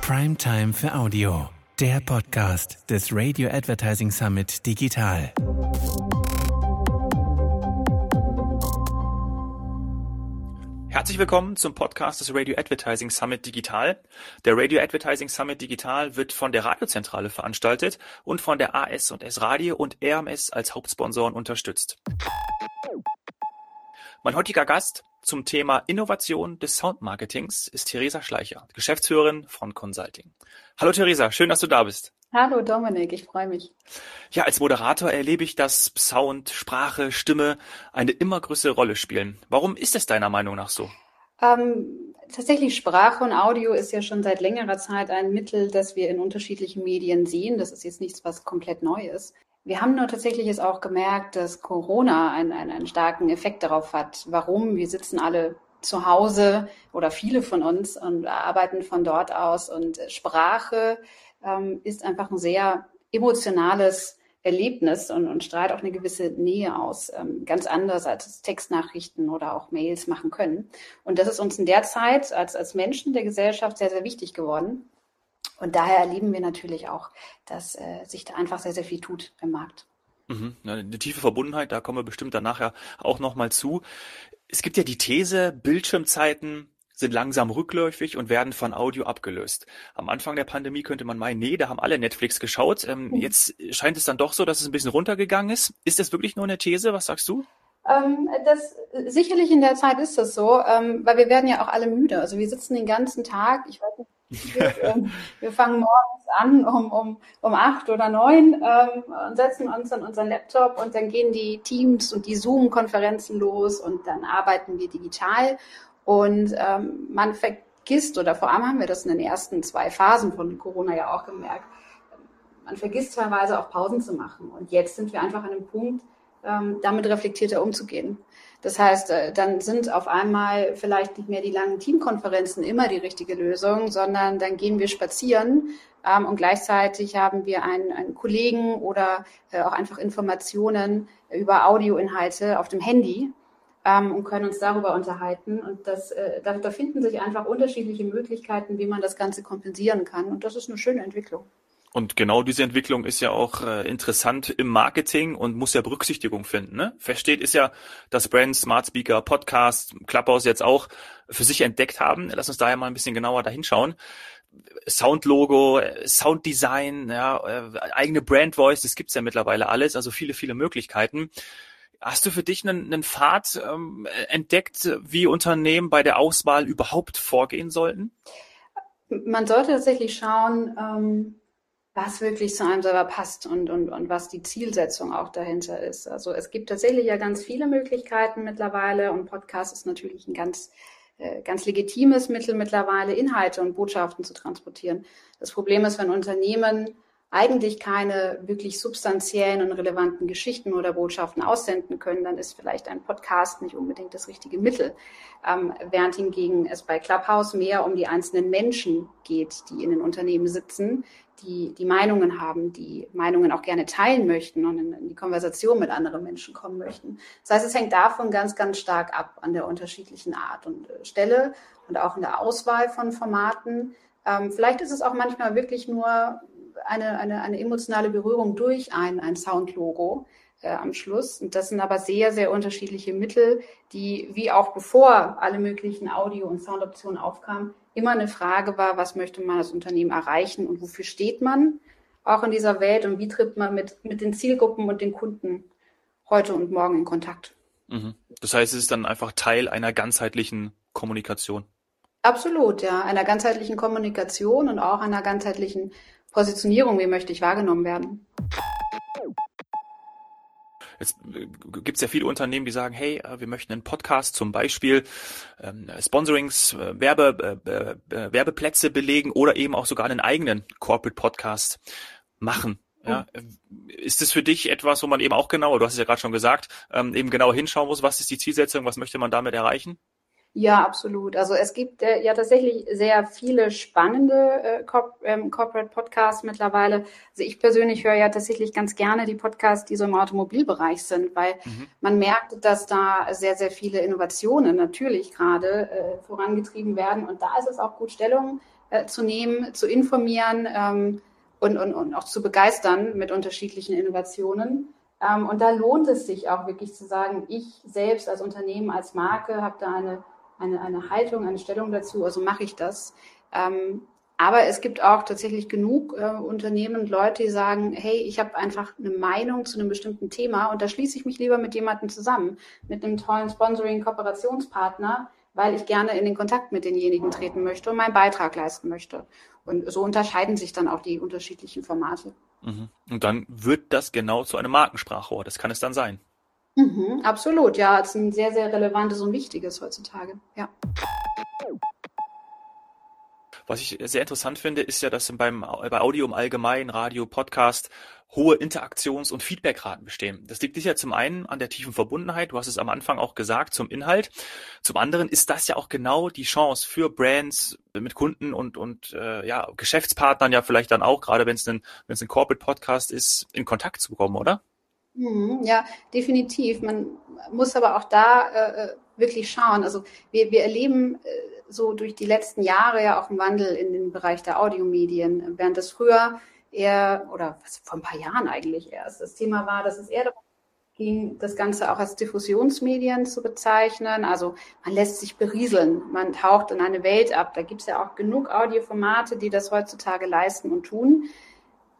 Primetime für Audio, der Podcast des Radio Advertising Summit Digital. Herzlich willkommen zum Podcast des Radio Advertising Summit Digital. Der Radio Advertising Summit Digital wird von der Radiozentrale veranstaltet und von der AS und S Radio und RMS als Hauptsponsoren unterstützt. Mein heutiger Gast zum Thema Innovation des Soundmarketings ist Theresa Schleicher, Geschäftsführerin von Consulting. Hallo Theresa, schön, dass du da bist. Hallo Dominik, ich freue mich. Ja, als Moderator erlebe ich, dass Sound, Sprache, Stimme eine immer größere Rolle spielen. Warum ist es deiner Meinung nach so? Ähm, tatsächlich Sprache und Audio ist ja schon seit längerer Zeit ein Mittel, das wir in unterschiedlichen Medien sehen. Das ist jetzt nichts, was komplett neu ist. Wir haben nur tatsächlich jetzt auch gemerkt, dass Corona einen, einen, einen starken Effekt darauf hat. Warum? Wir sitzen alle zu Hause oder viele von uns und arbeiten von dort aus und Sprache ähm, ist einfach ein sehr emotionales Erlebnis und, und strahlt auch eine gewisse Nähe aus, ähm, ganz anders als Textnachrichten oder auch Mails machen können. Und das ist uns in der Zeit als, als Menschen der Gesellschaft sehr, sehr wichtig geworden. Und daher erleben wir natürlich auch, dass äh, sich da einfach sehr, sehr viel tut im Markt. Mhm, eine tiefe Verbundenheit, da kommen wir bestimmt dann nachher auch nochmal zu. Es gibt ja die These, Bildschirmzeiten sind langsam rückläufig und werden von Audio abgelöst. Am Anfang der Pandemie könnte man meinen, nee, da haben alle Netflix geschaut. Ähm, mhm. Jetzt scheint es dann doch so, dass es ein bisschen runtergegangen ist. Ist das wirklich nur eine These? Was sagst du? Ähm, das sicherlich in der Zeit ist das so, ähm, weil wir werden ja auch alle müde. Also wir sitzen den ganzen Tag, ich weiß nicht, wir, ähm, wir fangen morgens an um, um, um acht oder neun ähm, und setzen uns an unseren Laptop und dann gehen die Teams und die Zoom-Konferenzen los und dann arbeiten wir digital und ähm, man vergisst, oder vor allem haben wir das in den ersten zwei Phasen von Corona ja auch gemerkt, man vergisst teilweise auch Pausen zu machen. Und jetzt sind wir einfach an einem Punkt, ähm, damit reflektierter umzugehen. Das heißt, äh, dann sind auf einmal vielleicht nicht mehr die langen Teamkonferenzen immer die richtige Lösung, sondern dann gehen wir spazieren ähm, und gleichzeitig haben wir einen, einen Kollegen oder äh, auch einfach Informationen über Audioinhalte auf dem Handy ähm, und können uns darüber unterhalten. Und das, äh, da, da finden sich einfach unterschiedliche Möglichkeiten, wie man das Ganze kompensieren kann. Und das ist eine schöne Entwicklung. Und genau diese Entwicklung ist ja auch äh, interessant im Marketing und muss ja Berücksichtigung finden. Ne? Feststeht ist ja, dass Brands, Smart Speaker, Podcast, Clubhouse jetzt auch für sich entdeckt haben. Lass uns daher mal ein bisschen genauer dahinschauen. Soundlogo, Sounddesign, ja, äh, eigene Brand Voice, das gibt's ja mittlerweile alles, also viele, viele Möglichkeiten. Hast du für dich einen, einen Pfad ähm, entdeckt, wie Unternehmen bei der Auswahl überhaupt vorgehen sollten? Man sollte tatsächlich schauen, ähm, was wirklich zu einem selber passt und, und, und was die Zielsetzung auch dahinter ist. Also es gibt tatsächlich ja ganz viele Möglichkeiten mittlerweile und Podcast ist natürlich ein ganz äh, ganz legitimes Mittel mittlerweile, Inhalte und Botschaften zu transportieren. Das Problem ist, wenn Unternehmen eigentlich keine wirklich substanziellen und relevanten Geschichten oder Botschaften aussenden können, dann ist vielleicht ein Podcast nicht unbedingt das richtige Mittel. Ähm, während hingegen es bei Clubhouse mehr um die einzelnen Menschen geht, die in den Unternehmen sitzen, die die Meinungen haben, die Meinungen auch gerne teilen möchten und in, in die Konversation mit anderen Menschen kommen möchten. Das heißt, es hängt davon ganz, ganz stark ab an der unterschiedlichen Art und äh, Stelle und auch in der Auswahl von Formaten. Ähm, vielleicht ist es auch manchmal wirklich nur eine, eine, eine emotionale Berührung durch ein, ein Soundlogo äh, am Schluss. Und das sind aber sehr, sehr unterschiedliche Mittel, die, wie auch bevor alle möglichen Audio- und Soundoptionen aufkamen, immer eine Frage war, was möchte man als Unternehmen erreichen und wofür steht man auch in dieser Welt und wie tritt man mit, mit den Zielgruppen und den Kunden heute und morgen in Kontakt. Mhm. Das heißt, es ist dann einfach Teil einer ganzheitlichen Kommunikation. Absolut, ja, einer ganzheitlichen Kommunikation und auch einer ganzheitlichen Positionierung, wie möchte ich wahrgenommen werden. Jetzt äh, gibt es ja viele Unternehmen, die sagen, hey, äh, wir möchten einen Podcast zum Beispiel ähm, Sponsorings, äh, Werbe, äh, äh, Werbeplätze belegen oder eben auch sogar einen eigenen Corporate Podcast machen. Ja, mhm. ist das für dich etwas, wo man eben auch genauer, du hast es ja gerade schon gesagt, ähm, eben genauer hinschauen muss, was ist die Zielsetzung, was möchte man damit erreichen? Ja, absolut. Also es gibt äh, ja tatsächlich sehr viele spannende äh, Corp ähm, Corporate Podcasts mittlerweile. Also ich persönlich höre ja tatsächlich ganz gerne die Podcasts, die so im Automobilbereich sind, weil mhm. man merkt, dass da sehr, sehr viele Innovationen natürlich gerade äh, vorangetrieben werden. Und da ist es auch gut, Stellung äh, zu nehmen, zu informieren ähm, und, und, und auch zu begeistern mit unterschiedlichen Innovationen. Ähm, und da lohnt es sich auch wirklich zu sagen, ich selbst als Unternehmen, als Marke habe da eine eine, eine Haltung, eine Stellung dazu, also mache ich das. Ähm, aber es gibt auch tatsächlich genug äh, Unternehmen und Leute, die sagen, hey, ich habe einfach eine Meinung zu einem bestimmten Thema und da schließe ich mich lieber mit jemandem zusammen, mit einem tollen Sponsoring-Kooperationspartner, weil ich gerne in den Kontakt mit denjenigen treten möchte und meinen Beitrag leisten möchte. Und so unterscheiden sich dann auch die unterschiedlichen Formate. Mhm. Und dann wird das genau zu einem Markensprachrohr. Das kann es dann sein. Mhm, absolut, ja, es ist ein sehr, sehr relevantes und wichtiges heutzutage, ja. Was ich sehr interessant finde, ist ja, dass beim, bei Audio im Allgemeinen, Radio, Podcast, hohe Interaktions- und Feedbackraten bestehen. Das liegt sicher zum einen an der tiefen Verbundenheit, du hast es am Anfang auch gesagt, zum Inhalt. Zum anderen ist das ja auch genau die Chance für Brands mit Kunden und, und äh, ja, Geschäftspartnern ja vielleicht dann auch, gerade wenn es ein, wenn es ein Corporate Podcast ist, in Kontakt zu kommen, oder? Mhm, ja, definitiv. Man muss aber auch da äh, äh, wirklich schauen. Also wir, wir erleben äh, so durch die letzten Jahre ja auch einen Wandel in den Bereich der Audiomedien, während das früher eher, oder was, vor ein paar Jahren eigentlich erst, das Thema war, dass es eher darum ging, das Ganze auch als Diffusionsmedien zu bezeichnen. Also man lässt sich berieseln, man taucht in eine Welt ab. Da gibt es ja auch genug Audioformate, die das heutzutage leisten und tun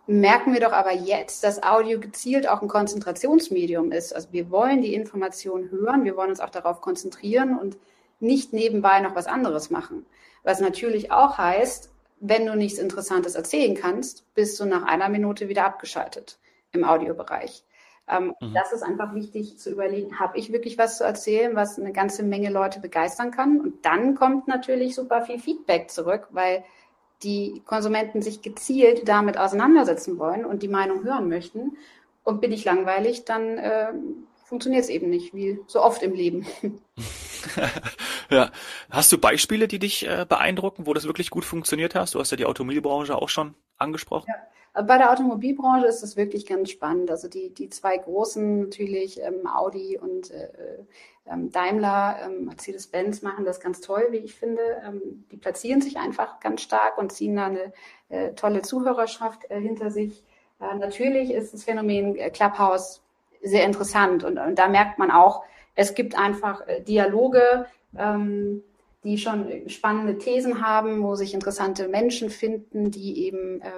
merken wir doch aber jetzt, dass Audio gezielt auch ein Konzentrationsmedium ist. Also wir wollen die Information hören, wir wollen uns auch darauf konzentrieren und nicht nebenbei noch was anderes machen. Was natürlich auch heißt, wenn du nichts Interessantes erzählen kannst, bist du nach einer Minute wieder abgeschaltet im Audiobereich. Ähm, mhm. Das ist einfach wichtig zu überlegen, habe ich wirklich was zu erzählen, was eine ganze Menge Leute begeistern kann? Und dann kommt natürlich super viel Feedback zurück, weil die Konsumenten sich gezielt damit auseinandersetzen wollen und die Meinung hören möchten. Und bin ich langweilig, dann äh, funktioniert es eben nicht, wie so oft im Leben. ja. Hast du Beispiele, die dich äh, beeindrucken, wo das wirklich gut funktioniert hast? Du hast ja die Automobilbranche auch schon angesprochen. Ja. Bei der Automobilbranche ist es wirklich ganz spannend. Also die, die zwei großen natürlich, ähm, Audi und äh, ähm, Daimler, ähm, Mercedes-Benz machen das ganz toll, wie ich finde. Ähm, die platzieren sich einfach ganz stark und ziehen da eine äh, tolle Zuhörerschaft äh, hinter sich. Äh, natürlich ist das Phänomen äh, Clubhouse sehr interessant und, und, da merkt man auch, es gibt einfach äh, Dialoge, ähm, die schon spannende Thesen haben, wo sich interessante Menschen finden, die eben äh,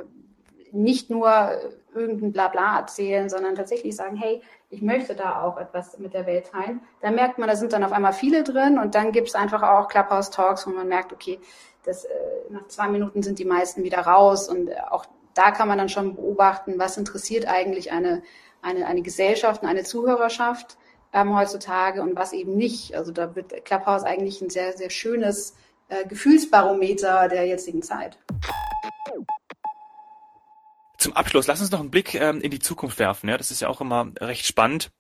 nicht nur irgendein Blabla erzählen, sondern tatsächlich sagen, hey, ich möchte da auch etwas mit der Welt teilen. Da merkt man, da sind dann auf einmal viele drin und dann gibt es einfach auch Clubhouse-Talks, wo man merkt, okay, das, äh, nach zwei Minuten sind die meisten wieder raus und äh, auch da kann man dann schon beobachten, was interessiert eigentlich eine, eine, eine Gesellschaft und eine Zuhörerschaft ähm, heutzutage und was eben nicht. Also da wird Clubhouse eigentlich ein sehr, sehr schönes äh, Gefühlsbarometer der jetzigen Zeit. Zum Abschluss, lass uns noch einen Blick ähm, in die Zukunft werfen. Ja, das ist ja auch immer recht spannend.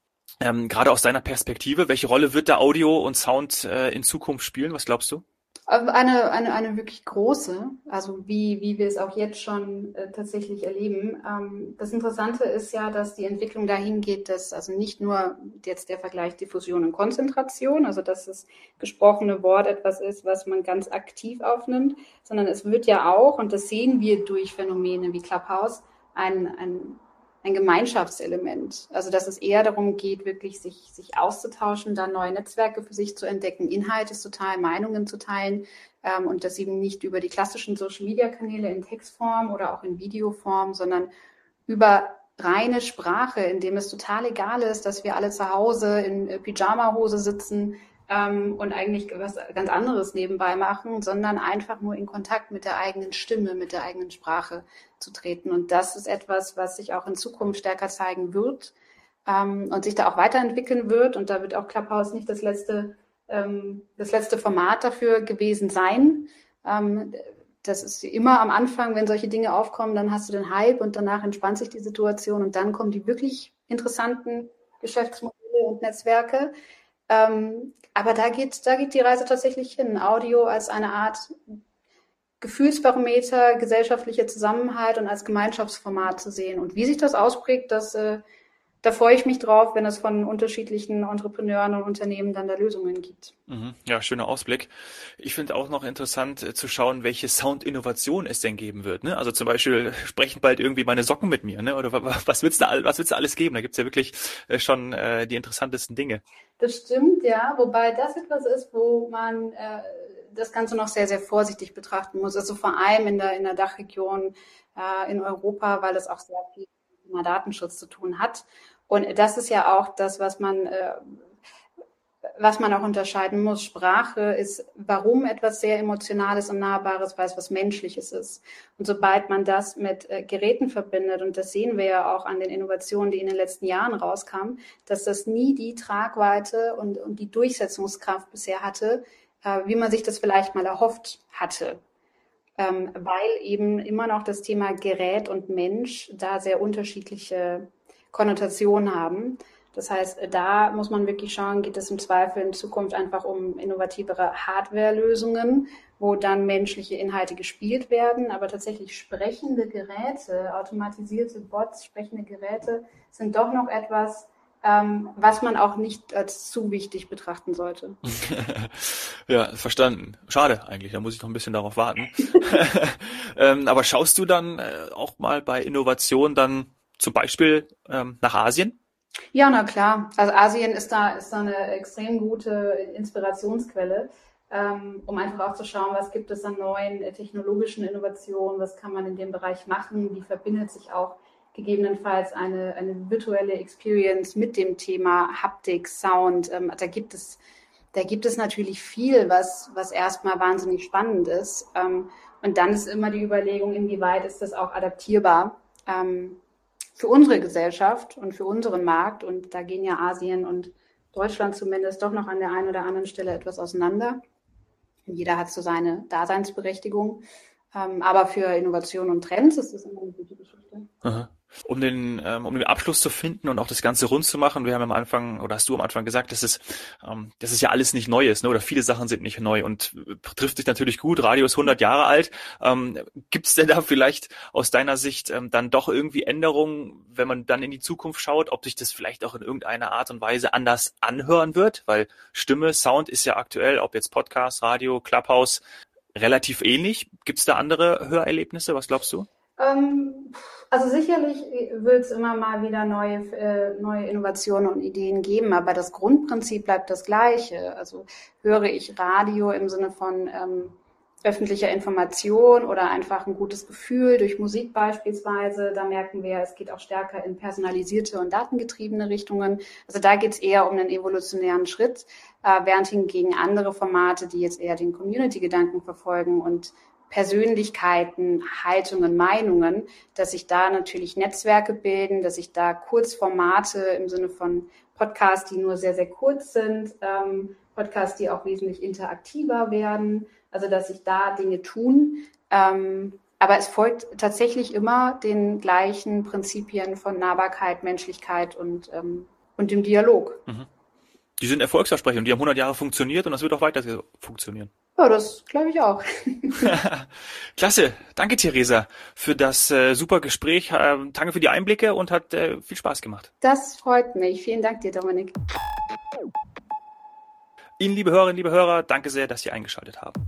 Ähm, gerade aus deiner Perspektive, welche Rolle wird der Audio und Sound äh, in Zukunft spielen? Was glaubst du? Eine, eine, eine wirklich große, also wie, wie wir es auch jetzt schon äh, tatsächlich erleben. Ähm, das Interessante ist ja, dass die Entwicklung dahin geht, dass also nicht nur jetzt der Vergleich Diffusion und Konzentration, also dass das gesprochene Wort etwas ist, was man ganz aktiv aufnimmt, sondern es wird ja auch, und das sehen wir durch Phänomene wie Clubhouse, ein, ein, ein Gemeinschaftselement. Also dass es eher darum geht, wirklich sich, sich auszutauschen, da neue Netzwerke für sich zu entdecken, Inhalte zu teilen, Meinungen zu teilen ähm, und das eben nicht über die klassischen Social-Media-Kanäle in Textform oder auch in Videoform, sondern über reine Sprache, in dem es total egal ist, dass wir alle zu Hause in äh, Pyjama-Hose sitzen, ähm, und eigentlich was ganz anderes nebenbei machen, sondern einfach nur in Kontakt mit der eigenen Stimme, mit der eigenen Sprache zu treten. Und das ist etwas, was sich auch in Zukunft stärker zeigen wird ähm, und sich da auch weiterentwickeln wird. Und da wird auch Clubhouse nicht das letzte, ähm, das letzte Format dafür gewesen sein. Ähm, das ist immer am Anfang, wenn solche Dinge aufkommen, dann hast du den Hype und danach entspannt sich die Situation und dann kommen die wirklich interessanten Geschäftsmodelle und Netzwerke. Ähm, aber da geht, da geht die Reise tatsächlich hin. Audio als eine Art Gefühlsbarometer, gesellschaftlicher Zusammenhalt und als Gemeinschaftsformat zu sehen. Und wie sich das ausprägt, das, äh, da freue ich mich drauf, wenn es von unterschiedlichen Entrepreneuren und Unternehmen dann da Lösungen gibt. Mhm. Ja, schöner Ausblick. Ich finde auch noch interessant äh, zu schauen, welche Soundinnovation es denn geben wird. Ne? Also zum Beispiel sprechen bald irgendwie meine Socken mit mir, ne? Oder was wird's da, was wird's da alles geben? Da gibt's ja wirklich äh, schon äh, die interessantesten Dinge. Das stimmt, ja. Wobei das etwas ist, wo man äh, das Ganze noch sehr, sehr vorsichtig betrachten muss. Also vor allem in der, in der Dachregion äh, in Europa, weil es auch sehr viel mit Datenschutz zu tun hat. Und das ist ja auch das, was man, äh, was man auch unterscheiden muss. Sprache ist, warum etwas sehr Emotionales und Nahbares, weil es was Menschliches ist. Und sobald man das mit äh, Geräten verbindet, und das sehen wir ja auch an den Innovationen, die in den letzten Jahren rauskamen, dass das nie die Tragweite und, und die Durchsetzungskraft bisher hatte, äh, wie man sich das vielleicht mal erhofft hatte. Ähm, weil eben immer noch das Thema Gerät und Mensch da sehr unterschiedliche Konnotationen haben. Das heißt, da muss man wirklich schauen, geht es im Zweifel in Zukunft einfach um innovativere Hardware-Lösungen, wo dann menschliche Inhalte gespielt werden. Aber tatsächlich sprechende Geräte, automatisierte Bots, sprechende Geräte sind doch noch etwas, ähm, was man auch nicht als zu wichtig betrachten sollte. ja, verstanden. Schade eigentlich, da muss ich noch ein bisschen darauf warten. ähm, aber schaust du dann äh, auch mal bei Innovation dann zum Beispiel ähm, nach Asien? Ja, na klar. Also Asien ist da, ist da eine extrem gute Inspirationsquelle, ähm, um einfach auch zu schauen, was gibt es an neuen äh, technologischen Innovationen, was kann man in dem Bereich machen, wie verbindet sich auch gegebenenfalls eine, eine virtuelle Experience mit dem Thema Haptik, Sound. Ähm, da gibt es da gibt es natürlich viel, was, was erstmal wahnsinnig spannend ist. Ähm, und dann ist immer die Überlegung, inwieweit ist das auch adaptierbar ähm, für unsere Gesellschaft und für unseren Markt. Und da gehen ja Asien und Deutschland zumindest doch noch an der einen oder anderen Stelle etwas auseinander. Jeder hat so seine Daseinsberechtigung. Ähm, aber für Innovation und Trends ist das immer eine gute Geschichte. Aha um den, ähm, um den Abschluss zu finden und auch das Ganze rund zu machen. Wir haben am Anfang, oder hast du am Anfang gesagt, dass es, ähm, dass es ja alles nicht neu ist, ne? oder viele Sachen sind nicht neu und äh, trifft sich natürlich gut. Radio ist 100 Jahre alt. Ähm, Gibt es denn da vielleicht aus deiner Sicht ähm, dann doch irgendwie Änderungen, wenn man dann in die Zukunft schaut, ob sich das vielleicht auch in irgendeiner Art und Weise anders anhören wird? Weil Stimme, Sound ist ja aktuell, ob jetzt Podcast, Radio, Clubhouse, relativ ähnlich. Gibt es da andere Hörerlebnisse? Was glaubst du? Ähm, also sicherlich wird es immer mal wieder neue, äh, neue Innovationen und Ideen geben, aber das Grundprinzip bleibt das gleiche. Also höre ich Radio im Sinne von ähm, öffentlicher Information oder einfach ein gutes Gefühl durch Musik beispielsweise. Da merken wir, es geht auch stärker in personalisierte und datengetriebene Richtungen. Also da geht es eher um einen evolutionären Schritt, äh, während hingegen andere Formate, die jetzt eher den Community-Gedanken verfolgen und Persönlichkeiten, Haltungen, Meinungen, dass sich da natürlich Netzwerke bilden, dass sich da Kurzformate im Sinne von Podcasts, die nur sehr, sehr kurz sind, ähm, Podcasts, die auch wesentlich interaktiver werden, also dass sich da Dinge tun. Ähm, aber es folgt tatsächlich immer den gleichen Prinzipien von Nahbarkeit, Menschlichkeit und, ähm, und dem Dialog. Mhm. Die sind erfolgsversprechend, die haben 100 Jahre funktioniert und das wird auch weiter funktionieren. Ja, das glaube ich auch. Klasse. Danke, Theresa, für das äh, super Gespräch. Äh, danke für die Einblicke und hat äh, viel Spaß gemacht. Das freut mich. Vielen Dank dir, Dominik. Ihnen, liebe Hörerinnen, liebe Hörer, danke sehr, dass Sie eingeschaltet haben.